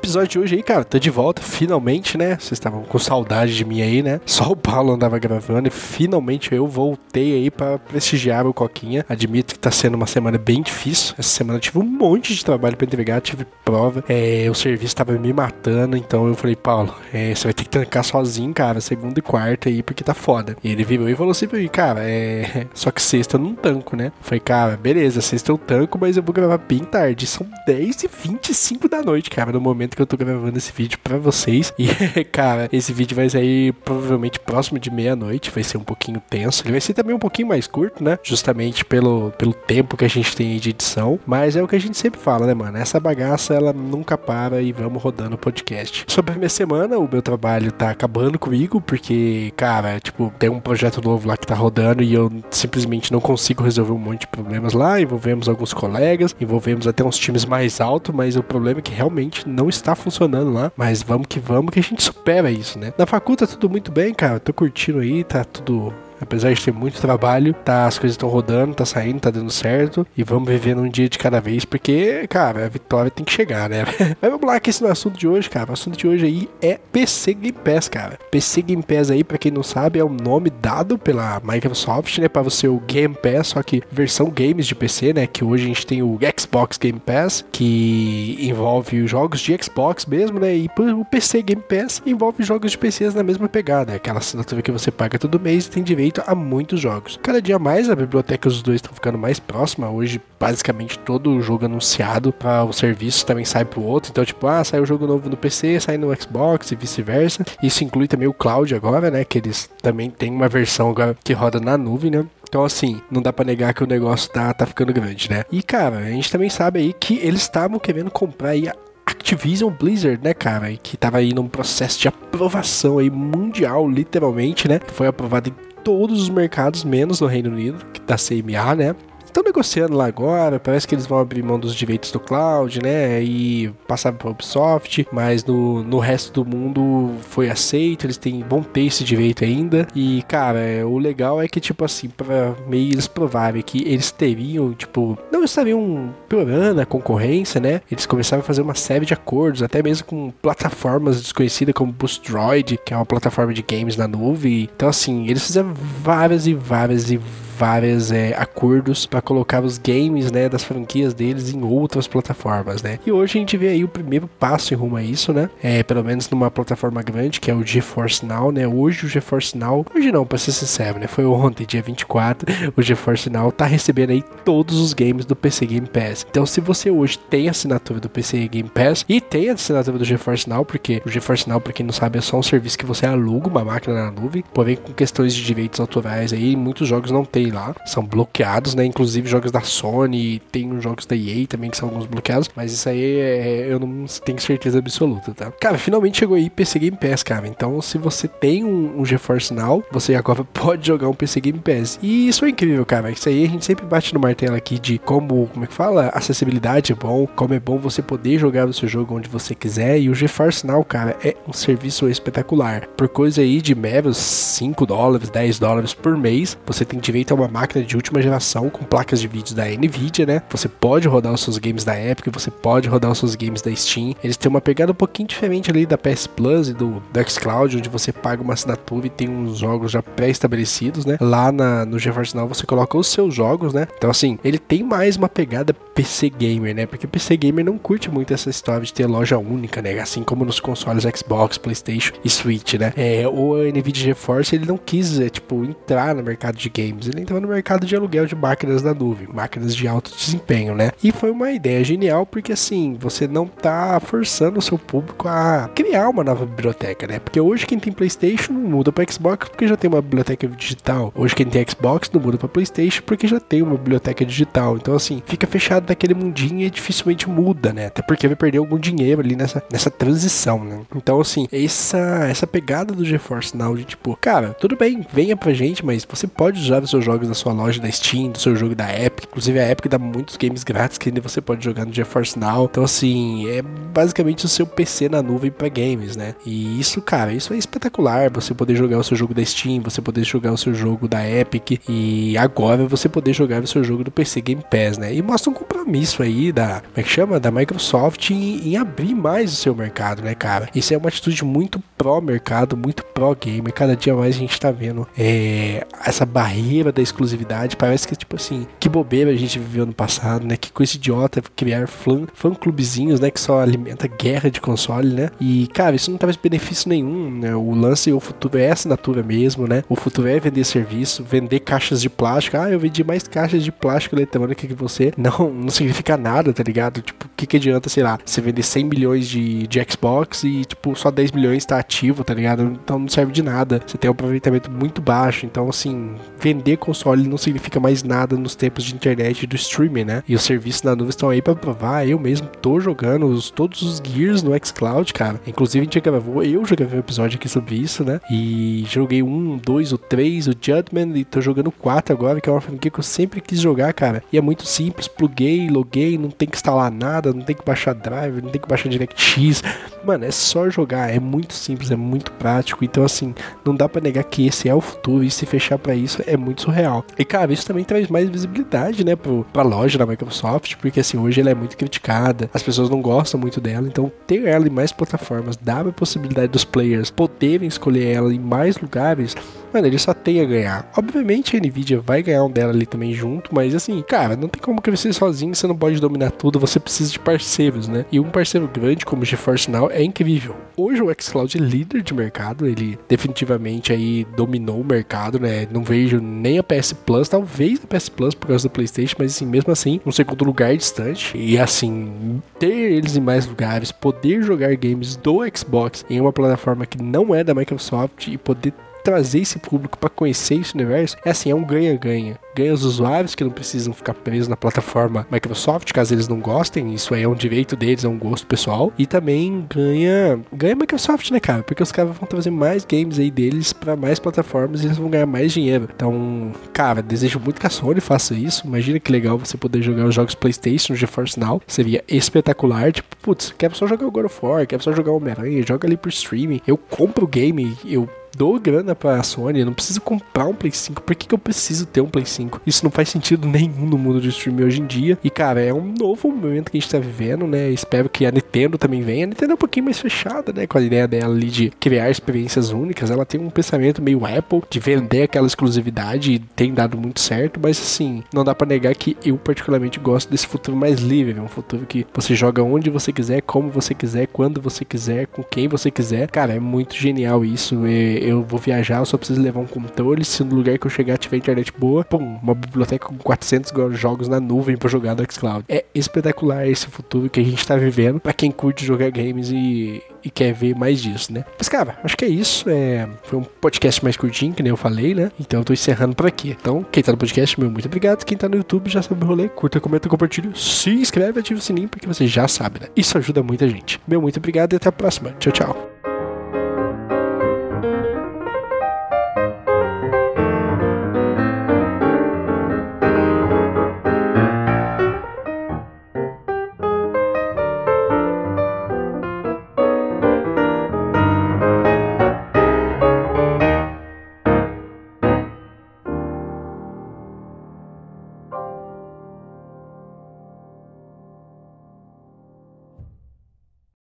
Episódio de hoje aí, cara, tô de volta, finalmente, né? Vocês estavam com saudade de mim aí, né? Só o Paulo andava gravando e finalmente eu voltei aí para prestigiar o Coquinha. Admito que tá sendo uma semana bem difícil. Essa semana eu tive um monte de trabalho para entregar, tive prova, é, o serviço tava me matando, então eu falei, Paulo, é, você vai ter que trancar sozinho, cara, segunda e quarta aí, porque tá foda. E ele virou e falou assim pra mim, cara, é. Só que sexta eu não tanco, né? Eu falei, cara, beleza, sexta eu tanco, mas eu vou gravar bem tarde. São 10 e 25 da noite, cara, no momento momento que eu tô gravando esse vídeo para vocês. E, cara, esse vídeo vai sair provavelmente próximo de meia-noite. Vai ser um pouquinho tenso. Ele vai ser também um pouquinho mais curto, né? Justamente pelo, pelo tempo que a gente tem de edição. Mas é o que a gente sempre fala, né, mano? Essa bagaça, ela nunca para e vamos rodando o podcast. Sobre a minha semana, o meu trabalho tá acabando comigo, porque, cara, tipo, tem um projeto novo lá que tá rodando e eu simplesmente não consigo resolver um monte de problemas lá. Envolvemos alguns colegas, envolvemos até uns times mais altos, mas o problema é que realmente não está funcionando lá, mas vamos que vamos que a gente supera isso, né? Na faculdade tá tudo muito bem, cara. Tô curtindo aí, tá tudo Apesar de ter muito trabalho, tá, as coisas estão rodando, tá saindo, tá dando certo. E vamos vivendo um dia de cada vez, porque, cara, a vitória tem que chegar, né? Mas vamos lá, que esse é o assunto de hoje, cara. O assunto de hoje aí é PC Game Pass, cara. PC Game Pass aí, pra quem não sabe, é o nome dado pela Microsoft, né? Pra você o Game Pass, só que versão games de PC, né? Que hoje a gente tem o Xbox Game Pass, que envolve os jogos de Xbox mesmo, né? E o PC Game Pass envolve jogos de PCs na mesma pegada. Aquela assinatura que você paga todo mês e tem direito direito a muitos jogos. Cada dia mais a biblioteca dos dois estão ficando mais próxima. Hoje, basicamente, todo jogo anunciado para o serviço também sai pro outro. Então, tipo, ah, sai o um jogo novo no PC, sai no Xbox e vice-versa. Isso inclui também o cloud agora, né? Que eles também têm uma versão agora que roda na nuvem, né? Então, assim, não dá pra negar que o negócio tá, tá ficando grande, né? E, cara, a gente também sabe aí que eles estavam querendo comprar aí a Activision Blizzard, né, cara? E que tava aí num processo de aprovação aí mundial, literalmente, né? Foi aprovado em todos os mercados, menos no Reino Unido, que tá CMA, né? Estão negociando lá agora, parece que eles vão abrir mão dos direitos do cloud, né? E passar para Ubisoft, mas no, no resto do mundo foi aceito, eles têm bom ter esse direito ainda. E, cara, é, o legal é que, tipo assim, para meio eles provarem que eles teriam, tipo, não estariam piorando a concorrência, né? Eles começaram a fazer uma série de acordos, até mesmo com plataformas desconhecidas como Boostroid, que é uma plataforma de games na nuvem. Então, assim, eles fizeram várias e várias e vários é, acordos para colocar os games né, das franquias deles em outras plataformas, né? E hoje a gente vê aí o primeiro passo em rumo a isso, né? É, pelo menos numa plataforma grande, que é o GeForce Now, né? Hoje o GeForce Now, hoje não, para ser sincero, né? Foi ontem, dia 24, o GeForce Now tá recebendo aí todos os games do PC Game Pass. Então, se você hoje tem assinatura do PC Game Pass e tem assinatura do GeForce Now, porque o GeForce Now, para quem não sabe, é só um serviço que você aluga uma máquina na nuvem, porém com questões de direitos autorais aí, muitos jogos não lá, são bloqueados, né? Inclusive jogos da Sony, tem uns jogos da EA também que são alguns bloqueados, mas isso aí é, eu não tenho certeza absoluta, tá? Cara, finalmente chegou aí PC Game Pass, cara. Então, se você tem um, um GeForce Now, você agora pode jogar um PC Game Pass. E isso é incrível, cara. Isso aí a gente sempre bate no martelo aqui de como, como é que fala? Acessibilidade é bom, como é bom você poder jogar o seu jogo onde você quiser. E o GeForce Now, cara, é um serviço espetacular. Por coisa aí de meros 5 dólares, 10 dólares por mês, você tem direito a uma máquina de última geração com placas de vídeo da Nvidia, né? Você pode rodar os seus games da Epic, você pode rodar os seus games da Steam. Eles têm uma pegada um pouquinho diferente ali da PS Plus e do, do xCloud, onde você paga uma assinatura e tem uns jogos já pré-estabelecidos, né? Lá na, no GeForce Now você coloca os seus jogos, né? Então assim, ele tem mais uma pegada PC gamer, né? Porque PC gamer não curte muito essa história de ter loja única, né? Assim como nos consoles Xbox, PlayStation e Switch, né? É, o Nvidia GeForce ele não quis, é, tipo, entrar no mercado de games, ele entrou no mercado de aluguel de máquinas na nuvem, máquinas de alto desempenho, né? E foi uma ideia genial porque assim, você não tá forçando o seu público a criar uma nova biblioteca, né? Porque hoje quem tem PlayStation não muda para Xbox porque já tem uma biblioteca digital. Hoje quem tem Xbox não muda para PlayStation porque já tem uma biblioteca digital. Então assim, fica fechado naquele mundinho e dificilmente muda, né? Até porque vai perder algum dinheiro ali nessa, nessa transição, né? Então assim, essa essa pegada do GeForce Now de tipo, cara, tudo bem, venha pra gente, mas você pode usar os seus jogos da sua loja da Steam, do seu jogo da Epic. Inclusive a Epic dá muitos games grátis que ainda você pode jogar no GeForce Now. Então assim, é basicamente o seu PC na nuvem para games, né? E isso, cara, isso é espetacular. Você poder jogar o seu jogo da Steam, você poder jogar o seu jogo da Epic e agora você poder jogar o seu jogo do PC Game Pass, né? E mostra um compromisso aí da, como é que chama? Da Microsoft em, em abrir mais o seu mercado, né, cara? Isso é uma atitude muito pró-mercado, muito pró-game. Cada dia mais a gente tá vendo é, essa barreira da exclusividade. Parece que, tipo assim, que bobeira a gente viveu no passado, né? Que coisa idiota criar fã-clubezinhos, né? Que só alimenta guerra de console, né? E, cara, isso não traz benefício nenhum, né? O lance o futuro é assinatura mesmo, né? O futuro é vender serviço, vender caixas de plástico. Ah, eu vendi mais caixas de plástico eletrônica que você. Não, não significa nada, tá ligado? Tipo, o que, que adianta, sei lá, você vender 100 milhões de, de Xbox e, tipo, só 10 milhões tá ativo, tá ligado? Então não serve de nada. Você tem um aproveitamento muito baixo. Então, assim, vender console não significa mais nada nos tempos de internet e do streaming, né? E os serviços na nuvem estão aí para provar. Eu mesmo tô jogando os, todos os Gears no xCloud, cara. Inclusive, a gente gravou, eu já gravei um episódio aqui sobre isso, né? E joguei um, dois, o três, o Judgment e tô jogando quatro agora, que é uma franquia que eu sempre quis jogar, cara. E é muito simples, pluguei, loguei, não tem que instalar nada, não tem que baixar drive, não tem que baixar DirectX. Mano, é só jogar, é muito simples, é muito prático. Então, assim, não dá para negar que esse é o futuro e se fechar para isso é muito surreal. E, cara, isso também traz mais visibilidade, né, pro, pra loja da Microsoft, porque, assim, hoje ela é muito criticada, as pessoas não gostam muito dela, então ter ela em mais plataformas dá a possibilidade dos players poderem escolher ela em mais lugares mano, ele só tem a ganhar. Obviamente a Nvidia vai ganhar um dela ali também junto, mas assim, cara, não tem como crescer sozinho, você não pode dominar tudo, você precisa de parceiros, né? E um parceiro grande como o GeForce Now é incrível. Hoje o xCloud é líder de mercado, ele definitivamente aí dominou o mercado, né? Não vejo nem a PS Plus, talvez a PS Plus por causa do PlayStation, mas assim, mesmo assim, um segundo lugar distante. E assim, ter eles em mais lugares, poder jogar games do Xbox em uma plataforma que não é da Microsoft e poder trazer esse público para conhecer esse universo, é assim, é um ganha-ganha ganha os usuários que não precisam ficar presos na plataforma Microsoft, caso eles não gostem, isso aí é um direito deles, é um gosto pessoal. E também ganha ganha Microsoft, né, cara? Porque os caras vão trazer mais games aí deles para mais plataformas e eles vão ganhar mais dinheiro. Então, cara, desejo muito que a Sony faça isso. Imagina que legal você poder jogar os jogos PlayStation GeForce Now. Seria espetacular. Tipo, putz, quero só jogar o God of War, quero só jogar o Homem-Aranha, joga ali por streaming. Eu compro o game, eu dou grana pra Sony, não preciso comprar um Play 5. Por que, que eu preciso ter um Play 5? Isso não faz sentido nenhum no mundo de streaming hoje em dia. E, cara, é um novo momento que a gente tá vivendo, né? Espero que a Nintendo também venha. A Nintendo é um pouquinho mais fechada, né? Com a ideia dela ali de criar experiências únicas. Ela tem um pensamento meio Apple de vender aquela exclusividade e tem dado muito certo. Mas, assim, não dá para negar que eu, particularmente, gosto desse futuro mais livre. Um futuro que você joga onde você quiser, como você quiser, quando você quiser, com quem você quiser. Cara, é muito genial isso. Eu vou viajar, eu só preciso levar um controle. Se no lugar que eu chegar tiver internet boa, pum, uma biblioteca com 400 jogos na nuvem para jogar no xCloud. É espetacular esse futuro que a gente tá vivendo para quem curte jogar games e, e quer ver mais disso, né? Mas, cara, acho que é isso. É, foi um podcast mais curtinho, que nem eu falei, né? Então eu tô encerrando por aqui. Então, quem tá no podcast, meu muito obrigado. Quem tá no YouTube já sabe o rolê. Curta, comenta, compartilha, se inscreve, ativa o sininho, porque você já sabe, né? Isso ajuda muita gente. Meu muito obrigado e até a próxima. Tchau, tchau.